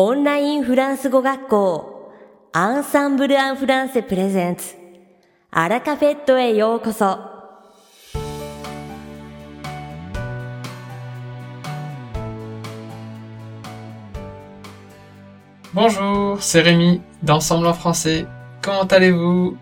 Ensemble en Bonjour, c'est Rémi d'Ensemble en français. Comment allez-vous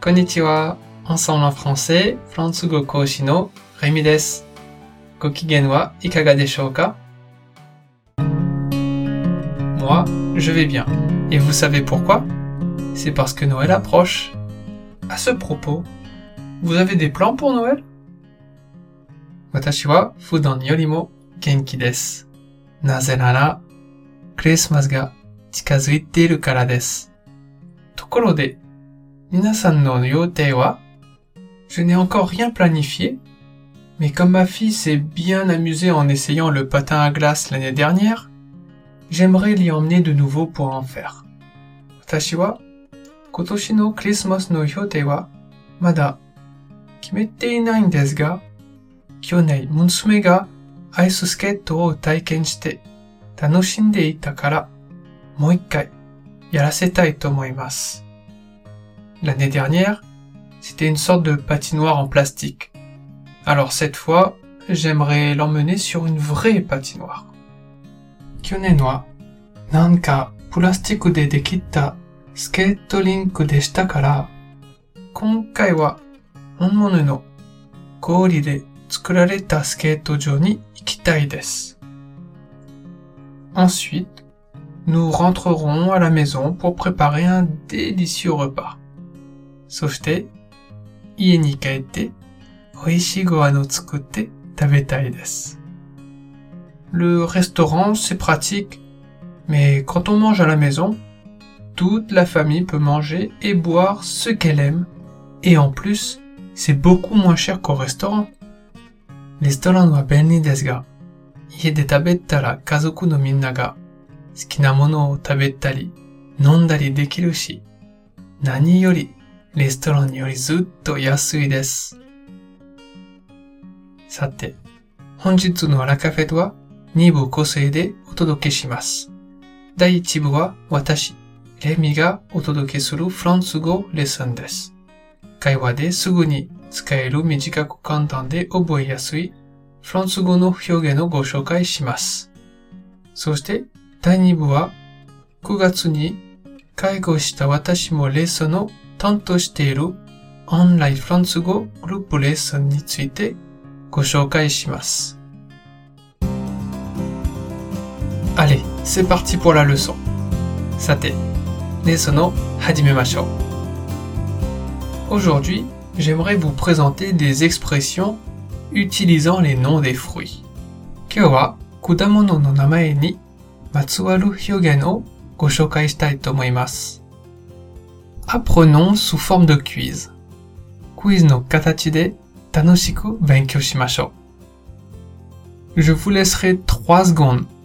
Konnichiwa, Ensemble en français, France Go no Rémi des. ikaga moi, je vais bien. Et vous savez pourquoi C'est parce que Noël approche. À ce propos, vous avez des plans pour Noël Watashi fudan yori genki desu. Naze nara, Christmas ga chikazuite iru kara de, minasan no yotei wa Je n'ai encore rien planifié, mais comme ma fille s'est bien amusée en essayant le patin à glace l'année dernière, j'aimerais l'y emmener de nouveau pour en faire. Watashi wa kotoshi no Christmas no hyote wa mada kimete inai desu ga kyonei musume ga ice skate o taiken shite tanoshinde ita kara une ikkai yarasetai L'année dernière, c'était une sorte de patinoire en plastique. Alors cette fois, j'aimerais l'emmener sur une vraie patinoire. 去年はなんかプラスチックでできたスケートリンクでしたから、今回は本物の氷で作られたスケート場に行きたいです。Ensuite, nous rentrerons à la maison pour préparer un délicieux repas. そして、家に帰って、美味しいご飯を作って食べたいです。Le restaurant, c'est pratique, mais quand on mange à la maison, toute la famille peut manger et boire ce qu'elle aime, et en plus, c'est beaucoup moins cher qu'au restaurant. Restoran wa benri desu ga, ie de kazoku no minnaga, ga mono o tabettari, nondari dekiru shi, nani yori restoran yori zutto yasui desu. さて、本日のラカフェとは2部構成でお届けします。第1部は私、レミがお届けするフランス語レッスンです。会話ですぐに使える短く簡単で覚えやすいフランス語の表現をご紹介します。そして第2部は9月に介護した私もレッスンを担当しているオンラインフランス語グループレッスンについてご紹介します。Allez, c'est parti pour la leçon. Sate, Hadime hajimemashou. Aujourd'hui, j'aimerais vous présenter des expressions utilisant les noms des fruits. Kyo kudamono no namae ni matsuwaru hyogen o go shokai shitai tomoimasu. Apprenons sous forme de quiz. Quiz no katachi de tanoshiku benkyou shimashou. Je vous laisserai 3 secondes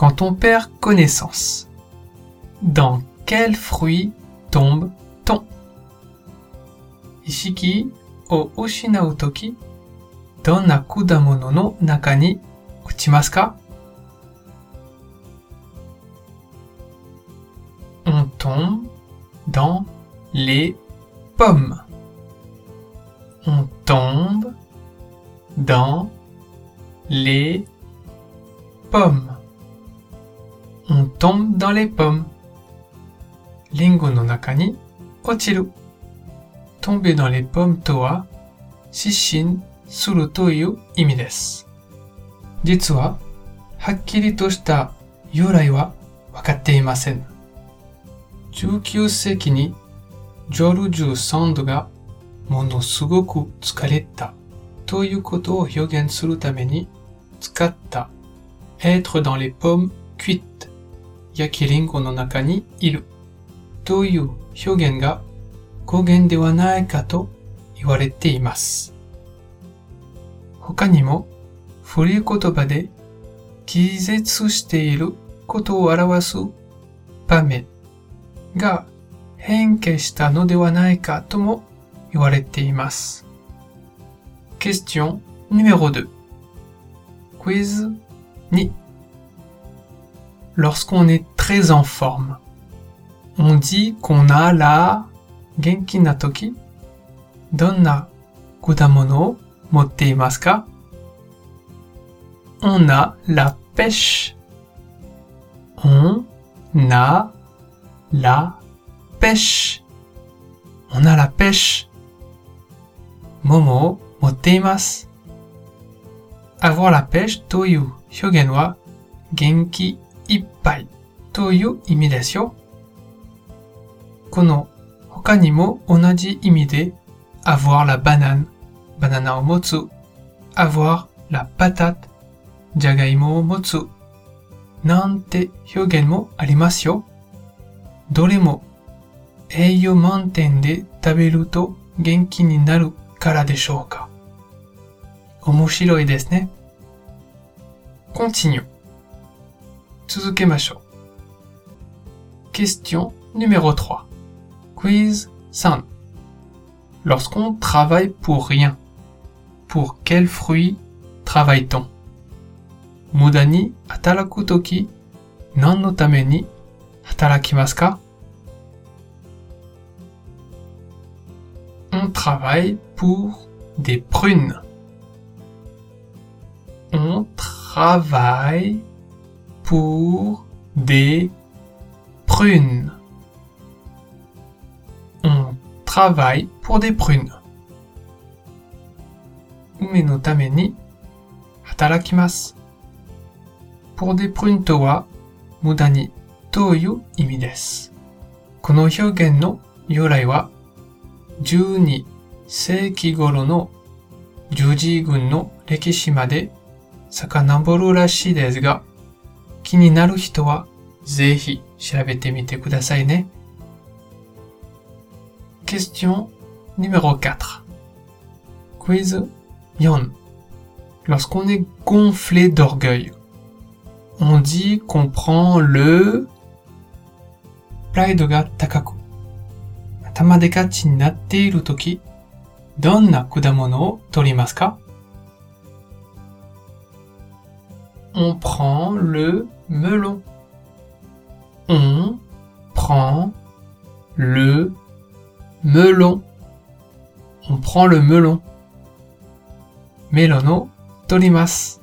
quand on perd connaissance. Dans quel fruit tombe-t-on Ishiki o ushinau toki, donna kudamono no naka ni ka On tombe dans les pommes. On tombe dans les pommes. on tombe dans les pommes. リンゴの中に落ちる。tomber dans les pommes とは失神するという意味です。実は、はっきりとした由来は分かっていません。19世紀にジョルジュ・サンドがものすごく疲れたということを表現するために使った être dans les pommes cuites 焼きリンゴの中にいるという表現が語源ではないかと言われています。他にも古い言葉で気絶していることを表す場面が変形したのではないかとも言われています。Question numéro 2 Quiz 2 lorsqu'on est très en forme. On dit qu'on a la genki na toki. Donna kudamono motte On a la pêche. On a la pêche. On a la pêche. Momo motte Avoir la pêche toyu hyogenwa genki いっぱいという意味ですよ。この他にも同じ意味で avoir la banane バナナを持つ avoir la patate じゃがいもを持つなんて表現もありますよ。どれも栄養満点で食べると元気になるからでしょうか。面白いですね。Continue. macho. Question numéro 3. Quiz 3. Lorsqu'on travaille pour rien, pour quel fruit travaille-t-on Mudani atalakutoki, toki nan no On travaille pour des prunes. On travaille pour des prunes. On travaille pour des prunes. 梅のために働きます。pour des prunes とは無駄にという意味です。この表現の由来は12世紀頃の十字軍の歴史まで遡るらしいですが、Question numéro 4 Quiz 4 Lorsqu'on est gonflé d'orgueil, on dit qu'on prend le Pride ga takaku. Atama de gachi natte iru toki, donna kudamono torimasu ka? On prend le melon. On prend le melon. On prend le melon. Melono tolimas.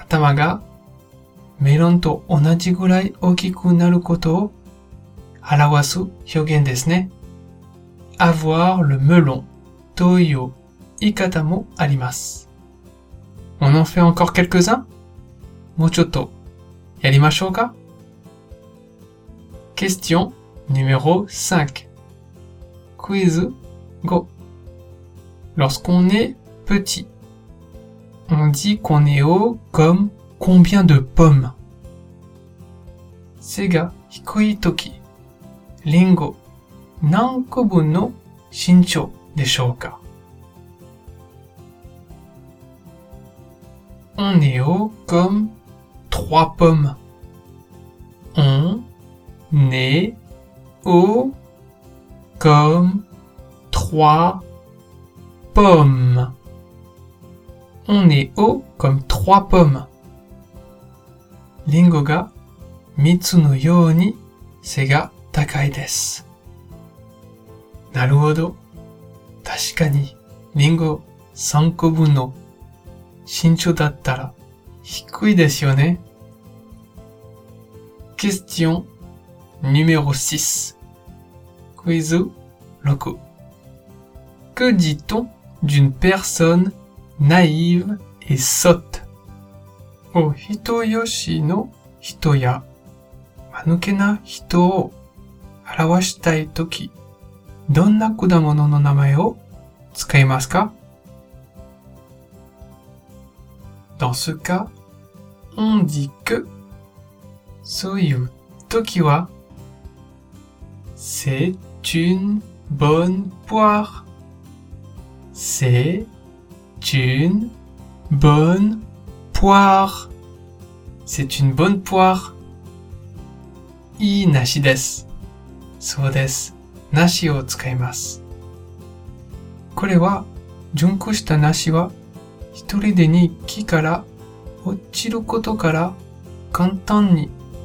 Atamaga. Melon to onaji gurai okiku naru koto arawasu hyogen desu ne. Avoir le melon. Toyo ikatamo alimas. On en fait encore quelques-uns? もうちょっとやりましょうか Question numéro 5. Quiz Go. Lorsqu'on est petit, on dit qu'on est haut comme combien de pommes Sega hikui Lingo. Nankobu no shincho deshou ka On est haut comme trois pommes. On est haut comme trois pommes. On est haut comme trois pommes. Lingoga mitsu no se sega takai desu. Naruhodo. Tashikani lingo sanko bun no shincho dattara hikui desu yo ne. Question numéro 6. Quizo loco. Que dit-on d'une personne naïve et sotte oh, O yoshi no hitoya manuke na hito o arawashitai toki donna kudamono no namae o tsukaimasu ka Dans ce cas, on dit que そういう時は、C'est une bonne poire. C'est une bonne poire. C'est une bonne poire. いい梨です。そうです。梨を使います。これは、純子した梨は、一人でに木から落ちることから簡単に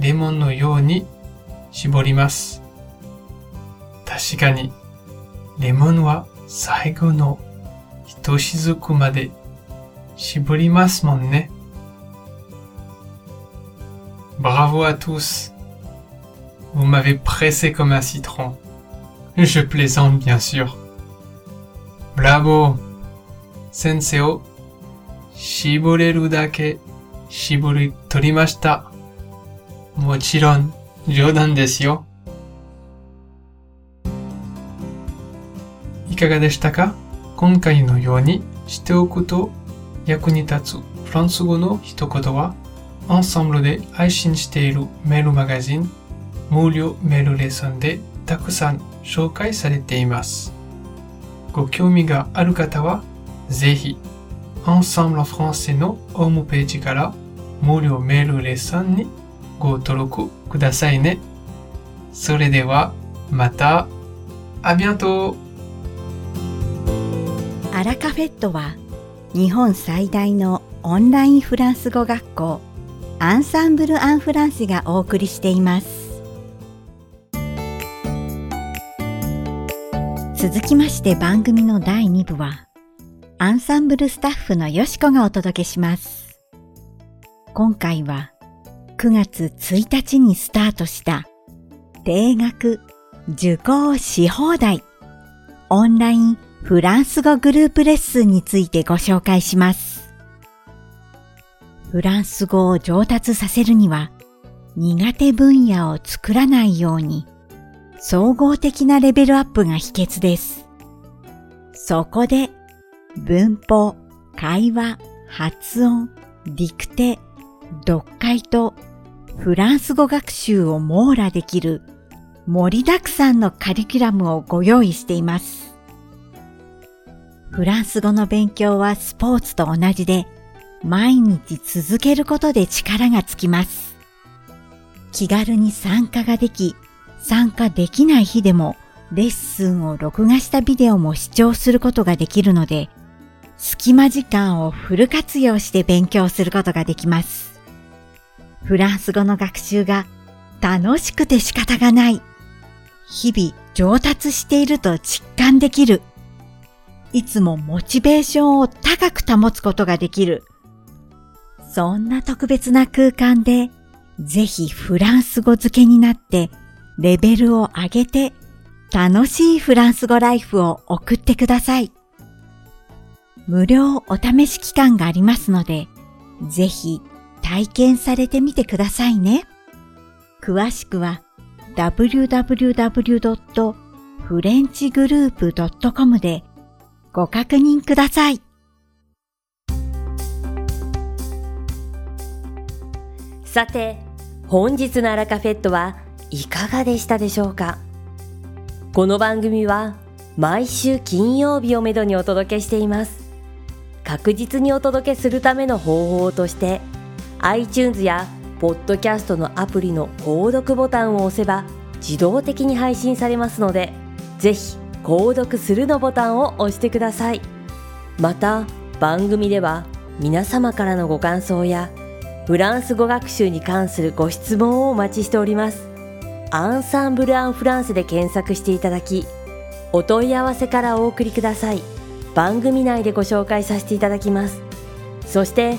Lemon no Tashikani ni shiborimasu. Tashikani, lemon wa saigo no hitoshizuku made mon ne. Bravo à tous. Vous m'avez pressé comme un citron. Je plaisante bien sûr. Bravo. Sensei o shibureru dake もちろん冗談ですよ。いかがでしたか今回のようにしておくと役に立つフランス語の一言は、アンサンブルで配信しているメールマガジン、無料メールレッスンでたくさん紹介されています。ご興味がある方は、ぜひ、アンサンブルフランスのホームページから無料メールレッスンにご登録くださいね。それでは、また、ありがとう。アラカフェットは、日本最大のオンラインフランス語学校、アンサンブル・アン・フランスがお送りしています。続きまして番組の第2部は、アンサンブルスタッフのよしこがお届けします。今回は、9月1日にスタートした定額受講し放題オンラインフランス語グループレッスンについてご紹介します。フランス語を上達させるには苦手分野を作らないように総合的なレベルアップが秘訣です。そこで文法、会話、発音、ディクテ、読解とフランス語学習を網羅できる盛りだくさんのカリキュラムをご用意しています。フランス語の勉強はスポーツと同じで毎日続けることで力がつきます。気軽に参加ができ、参加できない日でもレッスンを録画したビデオも視聴することができるので、隙間時間をフル活用して勉強することができます。フランス語の学習が楽しくて仕方がない。日々上達していると実感できる。いつもモチベーションを高く保つことができる。そんな特別な空間で、ぜひフランス語付けになって、レベルを上げて、楽しいフランス語ライフを送ってください。無料お試し期間がありますので、ぜひ体験されてみてくださいね。詳しくは www.frenchgroup.com でご確認ください。さて、本日のアラカフェットはいかがでしたでしょうかこの番組は毎週金曜日をめどにお届けしています。確実にお届けするための方法として、iTunes やポッドキャストのアプリの購読ボタンを押せば自動的に配信されますのでぜひ購読するのボタンを押してくださいまた番組では皆様からのご感想やフランス語学習に関するご質問をお待ちしておりますアンサンブル・アン・フランスで検索していただきお問い合わせからお送りください番組内でご紹介させていただきますそして